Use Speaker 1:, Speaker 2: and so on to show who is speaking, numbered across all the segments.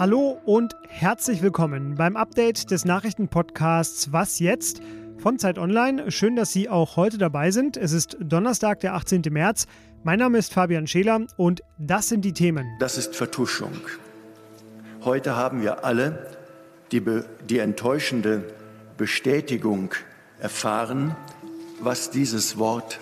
Speaker 1: Hallo und herzlich willkommen beim Update des Nachrichtenpodcasts Was jetzt? von Zeit Online. Schön, dass Sie auch heute dabei sind. Es ist Donnerstag, der 18. März. Mein Name ist Fabian Scheler und das sind die Themen.
Speaker 2: Das ist Vertuschung. Heute haben wir alle die, die enttäuschende Bestätigung erfahren, was dieses Wort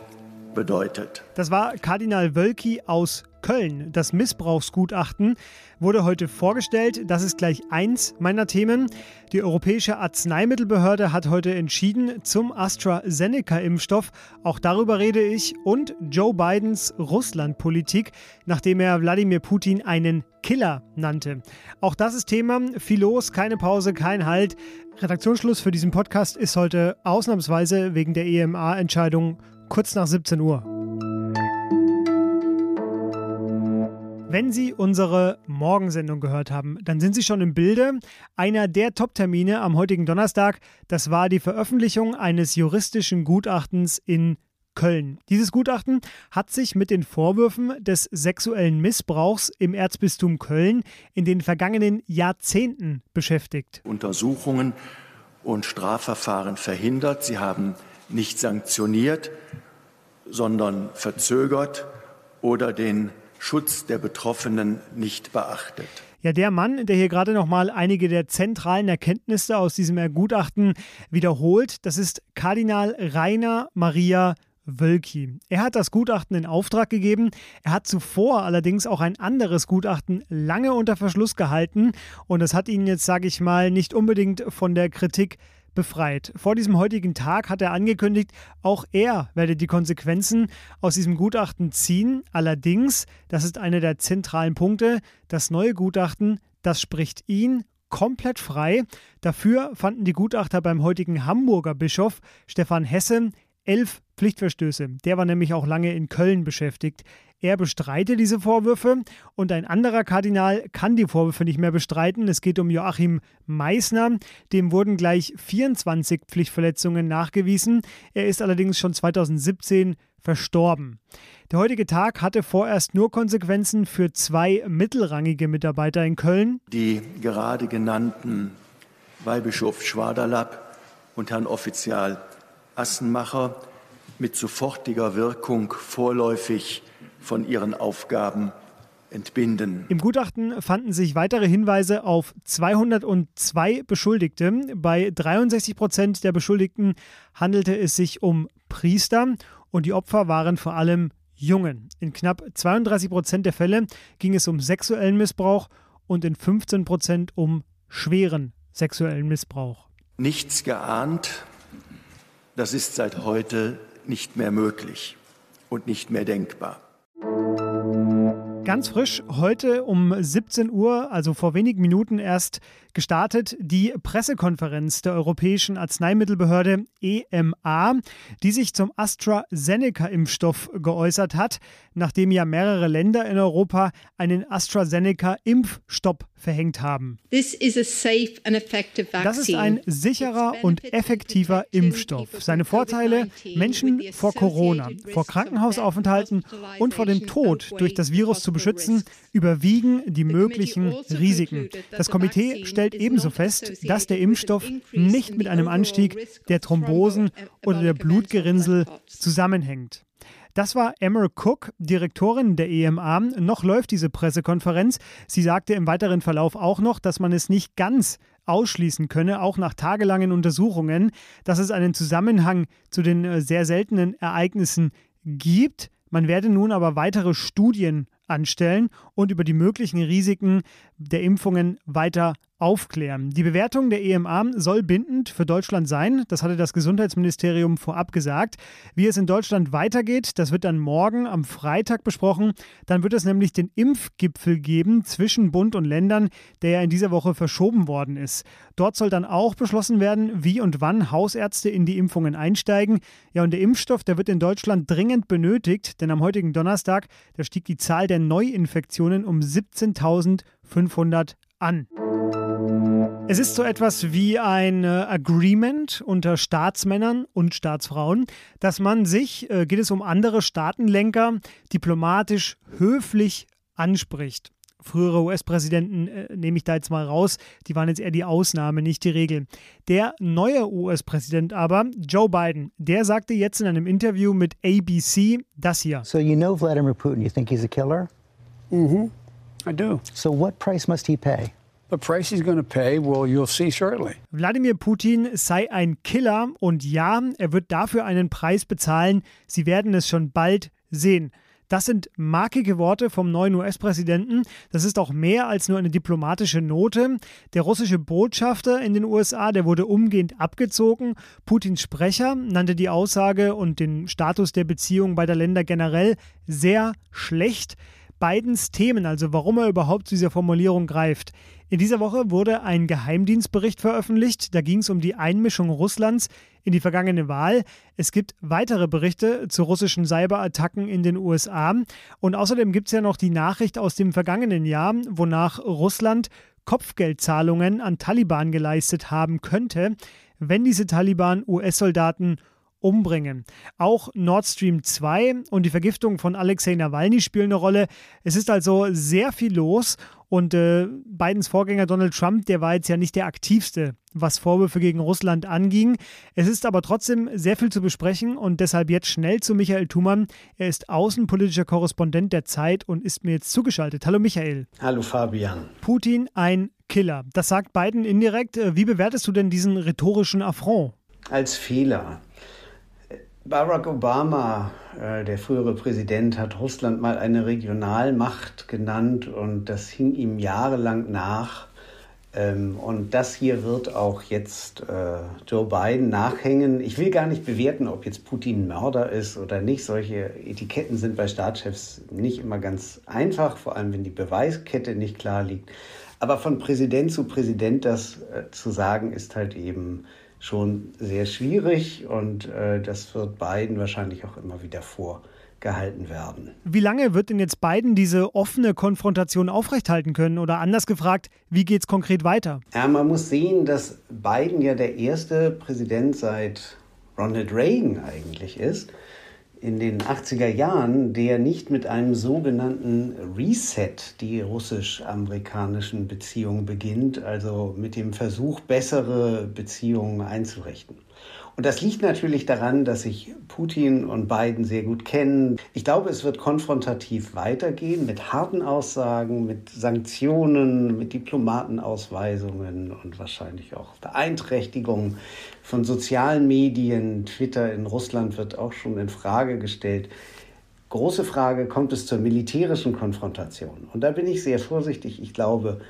Speaker 2: bedeutet.
Speaker 1: Das war Kardinal Wölki aus Köln. Das Missbrauchsgutachten wurde heute vorgestellt. Das ist gleich eins meiner Themen. Die Europäische Arzneimittelbehörde hat heute entschieden zum AstraZeneca-Impfstoff. Auch darüber rede ich. Und Joe Bidens Russlandpolitik, nachdem er Wladimir Putin einen Killer nannte. Auch das ist Thema. Viel los, keine Pause, kein Halt. Redaktionsschluss für diesen Podcast ist heute ausnahmsweise wegen der EMA-Entscheidung kurz nach 17 Uhr. Wenn Sie unsere Morgensendung gehört haben, dann sind Sie schon im Bilde. Einer der Top-Termine am heutigen Donnerstag, das war die Veröffentlichung eines juristischen Gutachtens in Köln. Dieses Gutachten hat sich mit den Vorwürfen des sexuellen Missbrauchs im Erzbistum Köln in den vergangenen Jahrzehnten beschäftigt.
Speaker 2: Untersuchungen und Strafverfahren verhindert. Sie haben nicht sanktioniert, sondern verzögert oder den Schutz der Betroffenen nicht beachtet.
Speaker 1: Ja, der Mann, der hier gerade noch mal einige der zentralen Erkenntnisse aus diesem Gutachten wiederholt, das ist Kardinal Rainer Maria Wölki. Er hat das Gutachten in Auftrag gegeben. Er hat zuvor allerdings auch ein anderes Gutachten lange unter Verschluss gehalten und das hat ihn jetzt, sage ich mal, nicht unbedingt von der Kritik befreit. Vor diesem heutigen Tag hat er angekündigt, auch er werde die Konsequenzen aus diesem Gutachten ziehen. Allerdings, das ist einer der zentralen Punkte, das neue Gutachten, das spricht ihn komplett frei. Dafür fanden die Gutachter beim heutigen Hamburger Bischof Stefan Hesse elf Pflichtverstöße. Der war nämlich auch lange in Köln beschäftigt. Er bestreitet diese Vorwürfe und ein anderer Kardinal kann die Vorwürfe nicht mehr bestreiten. Es geht um Joachim Meissner. Dem wurden gleich 24 Pflichtverletzungen nachgewiesen. Er ist allerdings schon 2017 verstorben. Der heutige Tag hatte vorerst nur Konsequenzen für zwei mittelrangige Mitarbeiter in Köln.
Speaker 2: Die gerade genannten Weihbischof Schwaderlapp und Herrn Offizial Assenmacher mit sofortiger Wirkung vorläufig von ihren Aufgaben entbinden.
Speaker 1: Im Gutachten fanden sich weitere Hinweise auf 202 Beschuldigte. Bei 63 Prozent der Beschuldigten handelte es sich um Priester und die Opfer waren vor allem Jungen. In knapp 32 Prozent der Fälle ging es um sexuellen Missbrauch und in 15 Prozent um schweren sexuellen Missbrauch.
Speaker 2: Nichts geahnt, das ist seit heute nicht mehr möglich und nicht mehr denkbar.
Speaker 1: Ganz frisch heute um 17 Uhr, also vor wenigen Minuten erst gestartet, die Pressekonferenz der Europäischen Arzneimittelbehörde EMA, die sich zum AstraZeneca-Impfstoff geäußert hat, nachdem ja mehrere Länder in Europa einen AstraZeneca-Impfstopp verhängt haben. Das ist ein sicherer und effektiver Impfstoff. Seine Vorteile, Menschen vor Corona, vor Krankenhausaufenthalten und vor dem Tod durch das Virus zu beschützen, überwiegen die möglichen Risiken. Das Komitee stellt ebenso fest, dass der Impfstoff nicht mit einem Anstieg der Thrombosen oder der Blutgerinnsel zusammenhängt. Das war Emma Cook, Direktorin der EMA. Noch läuft diese Pressekonferenz. Sie sagte im weiteren Verlauf auch noch, dass man es nicht ganz ausschließen könne, auch nach tagelangen Untersuchungen, dass es einen Zusammenhang zu den äh, sehr seltenen Ereignissen gibt. Man werde nun aber weitere Studien anstellen und über die möglichen Risiken der Impfungen weiter aufklären. Die Bewertung der EMA soll bindend für Deutschland sein. Das hatte das Gesundheitsministerium vorab gesagt. Wie es in Deutschland weitergeht, das wird dann morgen am Freitag besprochen. Dann wird es nämlich den Impfgipfel geben zwischen Bund und Ländern, der ja in dieser Woche verschoben worden ist. Dort soll dann auch beschlossen werden, wie und wann Hausärzte in die Impfungen einsteigen. Ja, und der Impfstoff, der wird in Deutschland dringend benötigt, denn am heutigen Donnerstag, da stieg die Zahl der Neuinfektionen um 17.500 an. Es ist so etwas wie ein äh, Agreement unter Staatsmännern und Staatsfrauen, dass man sich, äh, geht es um andere Staatenlenker, diplomatisch höflich anspricht. Frühere US-Präsidenten äh, nehme ich da jetzt mal raus. Die waren jetzt eher die Ausnahme, nicht die Regel. Der neue US-Präsident aber, Joe Biden, der sagte jetzt in einem Interview mit ABC das hier.
Speaker 3: So you know Vladimir Putin, you think he's a killer?
Speaker 4: Mm-hmm. I do.
Speaker 3: So what price must he pay?
Speaker 1: Wladimir Putin sei ein Killer und ja, er wird dafür einen Preis bezahlen. Sie werden es schon bald sehen. Das sind markige Worte vom neuen US-Präsidenten. Das ist auch mehr als nur eine diplomatische Note. Der russische Botschafter in den USA, der wurde umgehend abgezogen. Putins Sprecher nannte die Aussage und den Status der Beziehung beider Länder generell sehr schlecht. Bidens Themen, also warum er überhaupt zu dieser Formulierung greift. In dieser Woche wurde ein Geheimdienstbericht veröffentlicht. Da ging es um die Einmischung Russlands in die vergangene Wahl. Es gibt weitere Berichte zu russischen Cyberattacken in den USA. Und außerdem gibt es ja noch die Nachricht aus dem vergangenen Jahr, wonach Russland Kopfgeldzahlungen an Taliban geleistet haben könnte, wenn diese Taliban US-Soldaten umbringen. Auch Nord Stream 2 und die Vergiftung von Alexei Nawalny spielen eine Rolle. Es ist also sehr viel los und äh, Bidens Vorgänger Donald Trump, der war jetzt ja nicht der aktivste, was Vorwürfe gegen Russland anging. Es ist aber trotzdem sehr viel zu besprechen und deshalb jetzt schnell zu Michael Thumann. Er ist außenpolitischer Korrespondent der Zeit und ist mir jetzt zugeschaltet. Hallo Michael.
Speaker 5: Hallo Fabian.
Speaker 1: Putin ein Killer. Das sagt Biden indirekt. Äh, wie bewertest du denn diesen rhetorischen Affront?
Speaker 5: Als Fehler. Barack Obama, äh, der frühere Präsident, hat Russland mal eine Regionalmacht genannt und das hing ihm jahrelang nach. Ähm, und das hier wird auch jetzt äh, Joe Biden nachhängen. Ich will gar nicht bewerten, ob jetzt Putin Mörder ist oder nicht. Solche Etiketten sind bei Staatschefs nicht immer ganz einfach, vor allem wenn die Beweiskette nicht klar liegt. Aber von Präsident zu Präsident das äh, zu sagen, ist halt eben schon sehr schwierig und äh, das wird Biden wahrscheinlich auch immer wieder vorgehalten werden.
Speaker 1: Wie lange wird denn jetzt Biden diese offene Konfrontation aufrechthalten können? Oder anders gefragt, wie geht es konkret weiter?
Speaker 5: Ja, man muss sehen, dass Biden ja der erste Präsident seit Ronald Reagan eigentlich ist, in den 80er Jahren, der nicht mit einem sogenannten Reset die russisch-amerikanischen Beziehungen beginnt, also mit dem Versuch, bessere Beziehungen einzurichten. Und das liegt natürlich daran, dass sich Putin und Biden sehr gut kennen. Ich glaube, es wird konfrontativ weitergehen mit harten Aussagen, mit Sanktionen, mit Diplomatenausweisungen und wahrscheinlich auch Beeinträchtigungen von sozialen Medien. Twitter in Russland wird auch schon in Frage gestellt. Große Frage, kommt es zur militärischen Konfrontation? Und da bin ich sehr vorsichtig. Ich glaube,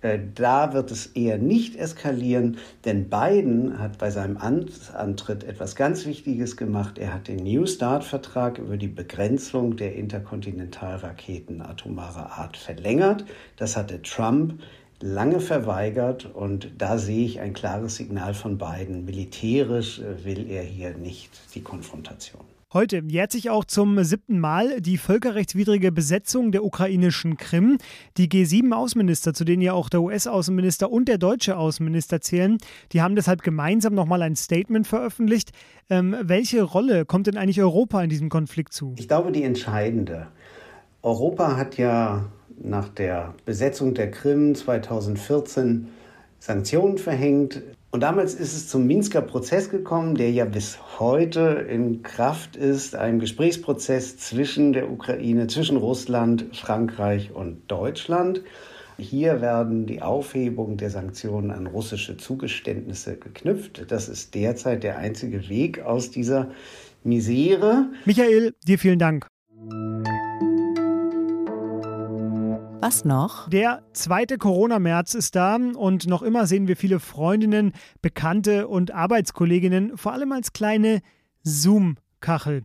Speaker 5: da wird es eher nicht eskalieren, denn Biden hat bei seinem Amtsantritt etwas ganz Wichtiges gemacht. Er hat den New Start-Vertrag über die Begrenzung der Interkontinentalraketen atomarer Art verlängert. Das hatte Trump lange verweigert und da sehe ich ein klares Signal von Biden. Militärisch äh, will er hier nicht die Konfrontation.
Speaker 1: Heute jährt sich auch zum siebten Mal die völkerrechtswidrige Besetzung der ukrainischen Krim. Die G7-Außenminister, zu denen ja auch der US-Außenminister und der deutsche Außenminister zählen, die haben deshalb gemeinsam nochmal ein Statement veröffentlicht. Ähm, welche Rolle kommt denn eigentlich Europa in diesem Konflikt zu?
Speaker 5: Ich glaube, die entscheidende. Europa hat ja nach der Besetzung der Krim 2014 Sanktionen verhängt. Und damals ist es zum Minsker Prozess gekommen, der ja bis heute in Kraft ist, ein Gesprächsprozess zwischen der Ukraine, zwischen Russland, Frankreich und Deutschland. Hier werden die Aufhebung der Sanktionen an russische Zugeständnisse geknüpft. Das ist derzeit der einzige Weg aus dieser Misere.
Speaker 1: Michael, dir vielen Dank.
Speaker 6: Was noch?
Speaker 1: Der zweite Corona-März ist da und noch immer sehen wir viele Freundinnen, Bekannte und Arbeitskolleginnen, vor allem als kleine Zoom-Kachel.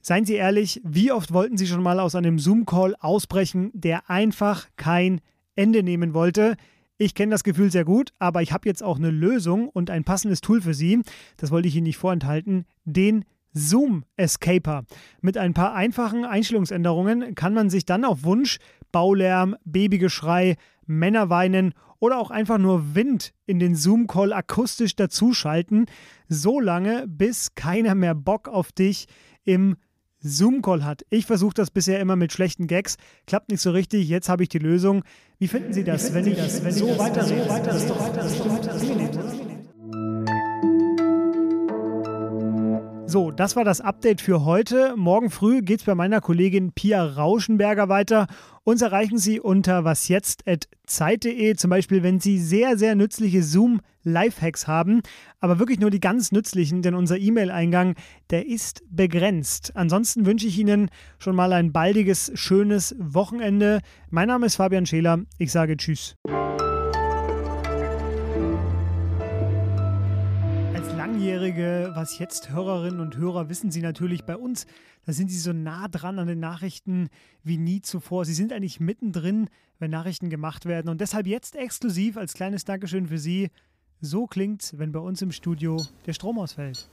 Speaker 1: Seien Sie ehrlich, wie oft wollten Sie schon mal aus einem Zoom-Call ausbrechen, der einfach kein Ende nehmen wollte? Ich kenne das Gefühl sehr gut, aber ich habe jetzt auch eine Lösung und ein passendes Tool für Sie. Das wollte ich Ihnen nicht vorenthalten. Den Zoom Escaper. Mit ein paar einfachen Einstellungsänderungen kann man sich dann auf Wunsch Baulärm, Babygeschrei, Männer weinen oder auch einfach nur Wind in den Zoom-Call akustisch dazuschalten, so lange, bis keiner mehr Bock auf dich im Zoom-Call hat. Ich versuche das bisher immer mit schlechten Gags, klappt nicht so richtig. Jetzt habe ich die Lösung. Wie finden Sie das, wenn ich das, wenn so weiter, so weiter, so weiter, so weiter, so weiter, So, das war das Update für heute. Morgen früh geht es bei meiner Kollegin Pia Rauschenberger weiter. Uns erreichen Sie unter wasjetzt.zeit.de, zum Beispiel, wenn Sie sehr, sehr nützliche Zoom-Lifehacks haben, aber wirklich nur die ganz nützlichen, denn unser E-Mail-Eingang, der ist begrenzt. Ansonsten wünsche ich Ihnen schon mal ein baldiges, schönes Wochenende. Mein Name ist Fabian Scheler. Ich sage Tschüss. Langjährige Was jetzt Hörerinnen und Hörer wissen Sie natürlich bei uns, da sind Sie so nah dran an den Nachrichten wie nie zuvor. Sie sind eigentlich mittendrin, wenn Nachrichten gemacht werden. Und deshalb jetzt exklusiv als kleines Dankeschön für Sie. So klingt's, wenn bei uns im Studio der Strom ausfällt.